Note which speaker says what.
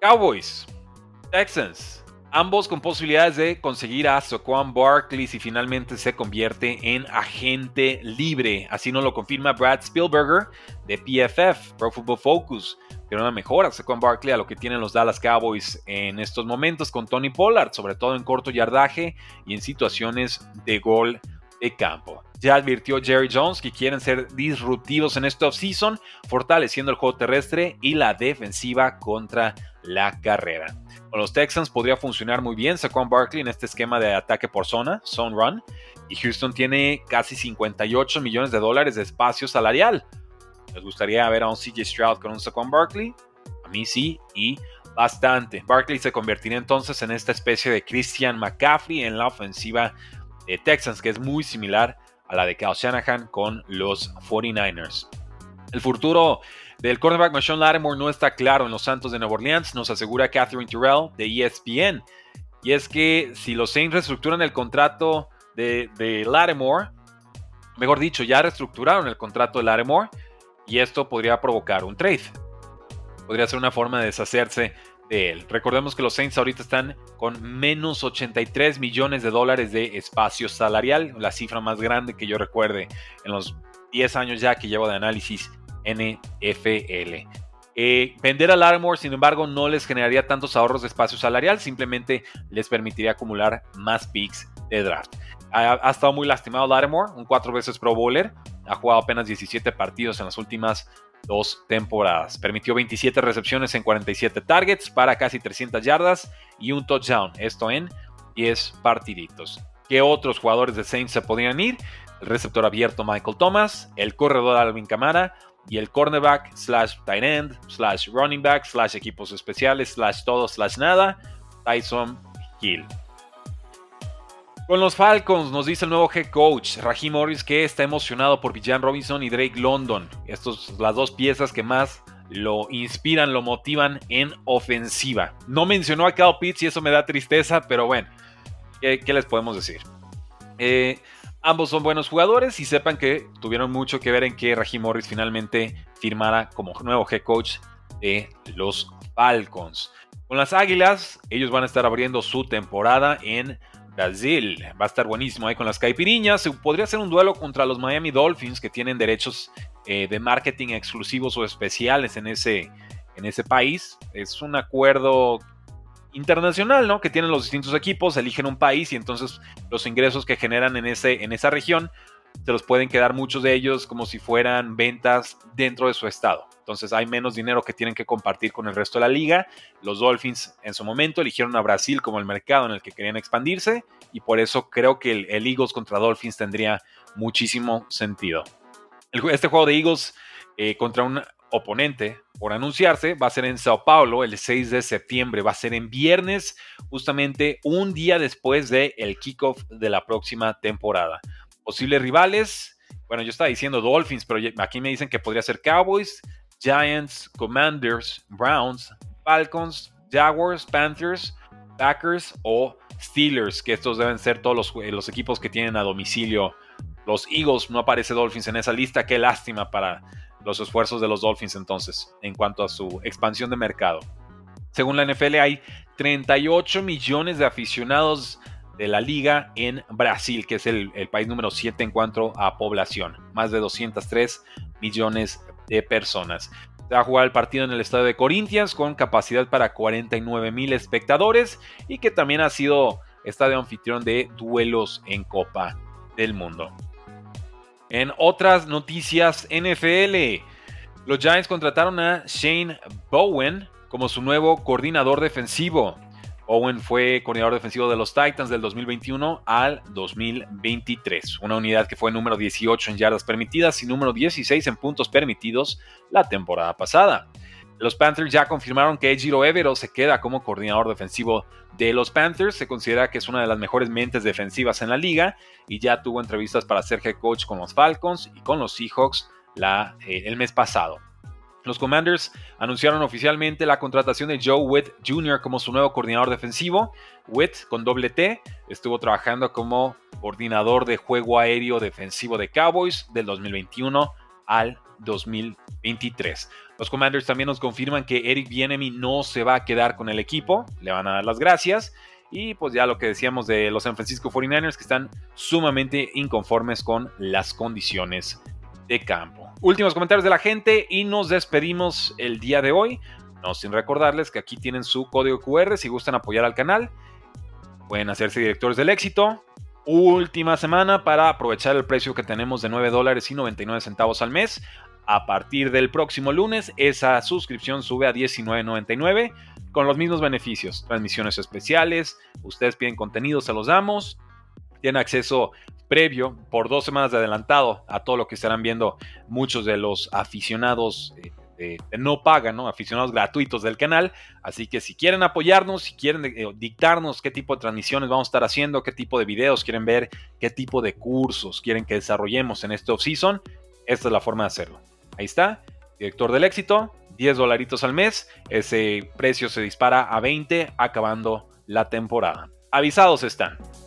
Speaker 1: Cowboys, Texans, ambos con posibilidades de conseguir a Saquon Barkley si finalmente se convierte en agente libre. Así nos lo confirma Brad Spielberger de PFF, Pro Football Focus. Pero una mejora Saquon Barkley a lo que tienen los Dallas Cowboys en estos momentos con Tony Pollard, sobre todo en corto yardaje y en situaciones de gol de campo. Ya advirtió Jerry Jones que quieren ser disruptivos en este offseason, fortaleciendo el juego terrestre y la defensiva contra la carrera. Con los Texans podría funcionar muy bien Saquon Barkley en este esquema de ataque por zona, zone run, y Houston tiene casi 58 millones de dólares de espacio salarial. ¿Les gustaría ver a un CJ Stroud con un Saquon Barkley? A mí sí, y bastante. Barkley se convertiría entonces en esta especie de Christian McCaffrey en la ofensiva de Texans, que es muy similar a la de Kyle Shanahan con los 49ers. El futuro del cornerback Marshawn Lattimore no está claro en los Santos de Nueva Orleans, nos asegura Catherine Terrell de ESPN. Y es que si los Saints reestructuran el contrato de, de Lattimore, mejor dicho, ya reestructuraron el contrato de Lattimore, y esto podría provocar un trade. Podría ser una forma de deshacerse de él. Recordemos que los Saints ahorita están con menos 83 millones de dólares de espacio salarial, la cifra más grande que yo recuerde en los 10 años ya que llevo de análisis NFL. Eh, vender a Larimore, sin embargo, no les generaría tantos ahorros de espacio salarial, simplemente les permitiría acumular más picks de draft. Ha, estado muy lastimado Larimore, un cuatro veces Pro Bowler, ha jugado apenas 17 partidos en las últimas dos temporadas. Permitió 27 recepciones en 47 targets para casi 300 yardas y un touchdown, esto en 10 partiditos. ¿Qué otros jugadores de Saints se podrían ir? El receptor abierto Michael Thomas, el corredor Alvin Kamara, y el cornerback, slash tight end, slash running back, slash equipos especiales, slash todo, slash nada, Tyson Hill. Con los Falcons nos dice el nuevo head coach, Raheem Morris, que está emocionado por Villan Robinson y Drake London. Estas las dos piezas que más lo inspiran, lo motivan en ofensiva. No mencionó a Cal Pitts y eso me da tristeza, pero bueno, ¿qué, les podemos decir? Eh, Ambos son buenos jugadores y sepan que tuvieron mucho que ver en que Raheem Morris finalmente firmara como nuevo head coach de los Falcons. Con las Águilas, ellos van a estar abriendo su temporada en Brasil. Va a estar buenísimo ahí con las Caipiriñas. Podría ser un duelo contra los Miami Dolphins que tienen derechos eh, de marketing exclusivos o especiales en ese, en ese país. Es un acuerdo internacional, ¿no? Que tienen los distintos equipos, eligen un país y entonces los ingresos que generan en, ese, en esa región se los pueden quedar muchos de ellos como si fueran ventas dentro de su estado. Entonces hay menos dinero que tienen que compartir con el resto de la liga. Los Dolphins en su momento eligieron a Brasil como el mercado en el que querían expandirse y por eso creo que el, Eagles contra Dolphins tendría muchísimo sentido. este juego de Eagles eh, contra un oponente por anunciarse va a ser en Sao Paulo el 6 de septiembre, va a ser en viernes, justamente un día después del el kickoff de la próxima temporada. Posibles rivales, bueno, yo estaba diciendo Dolphins, pero aquí me dicen que podría ser Cowboys, Giants, Commanders, Browns, Falcons, Jaguars, Panthers, Packers o Steelers, que estos deben ser todos los, los equipos que tienen a domicilio. Los Eagles, no aparece Dolphins en esa lista, qué lástima para los esfuerzos de los Dolphins entonces en cuanto a su expansión de mercado. Según la NFL hay 38 millones de aficionados de la liga en Brasil, que es el, país número 7 en cuanto a población. Más de 203 millones de personas. Se va a jugar el partido en el estadio de Corinthians con capacidad para 49 mil espectadores y que también ha sido estadio anfitrión de duelos en Copa del Mundo. En otras noticias NFL, los Giants contrataron a Shane Bowen como su nuevo coordinador defensivo. Bowen fue coordinador defensivo de los Titans del 2021 al 2023, una unidad que fue número 18 en yardas permitidas y número 16 en puntos permitidos la temporada pasada. Los Panthers ya confirmaron que Ejiro Evero se queda como coordinador defensivo de los Panthers. Se considera que es una de las mejores mentes defensivas en la liga y ya tuvo entrevistas para ser head coach con los Falcons y con los Seahawks eh, el mes pasado. Los Commanders anunciaron oficialmente la contratación de Joe Witt Jr. como su nuevo coordinador defensivo. Witt, con doble T, estuvo trabajando como coordinador de juego aéreo defensivo de Cowboys del 2021 al 2023. Los Commanders también nos confirman que Eric Bienemy no se va a quedar con el equipo, le van a dar las gracias. Y pues ya lo que decíamos de los San Francisco 49ers que están sumamente inconformes con las condiciones de campo. Últimos comentarios de la gente y nos despedimos el día de hoy. No sin recordarles que aquí tienen su código QR si gustan apoyar al canal. Pueden hacerse directores del éxito. Última semana para aprovechar el precio que tenemos de 9 dólares y 99 centavos al mes. A partir del próximo lunes, esa suscripción sube a 19.99 con los mismos beneficios. Transmisiones especiales, ustedes piden contenido, se los damos. Tienen acceso previo por dos semanas de adelantado a todo lo que estarán viendo muchos de los aficionados eh, no pagan, ¿no? Aficionados gratuitos del canal. Así que si quieren apoyarnos, si quieren eh, dictarnos qué tipo de transmisiones vamos a estar haciendo, qué tipo de videos quieren ver, qué tipo de cursos quieren que desarrollemos en este off-season, esta es la forma de hacerlo. Ahí está, director del éxito, 10 dolaritos al mes. Ese precio se dispara a 20 acabando la temporada. Avisados están.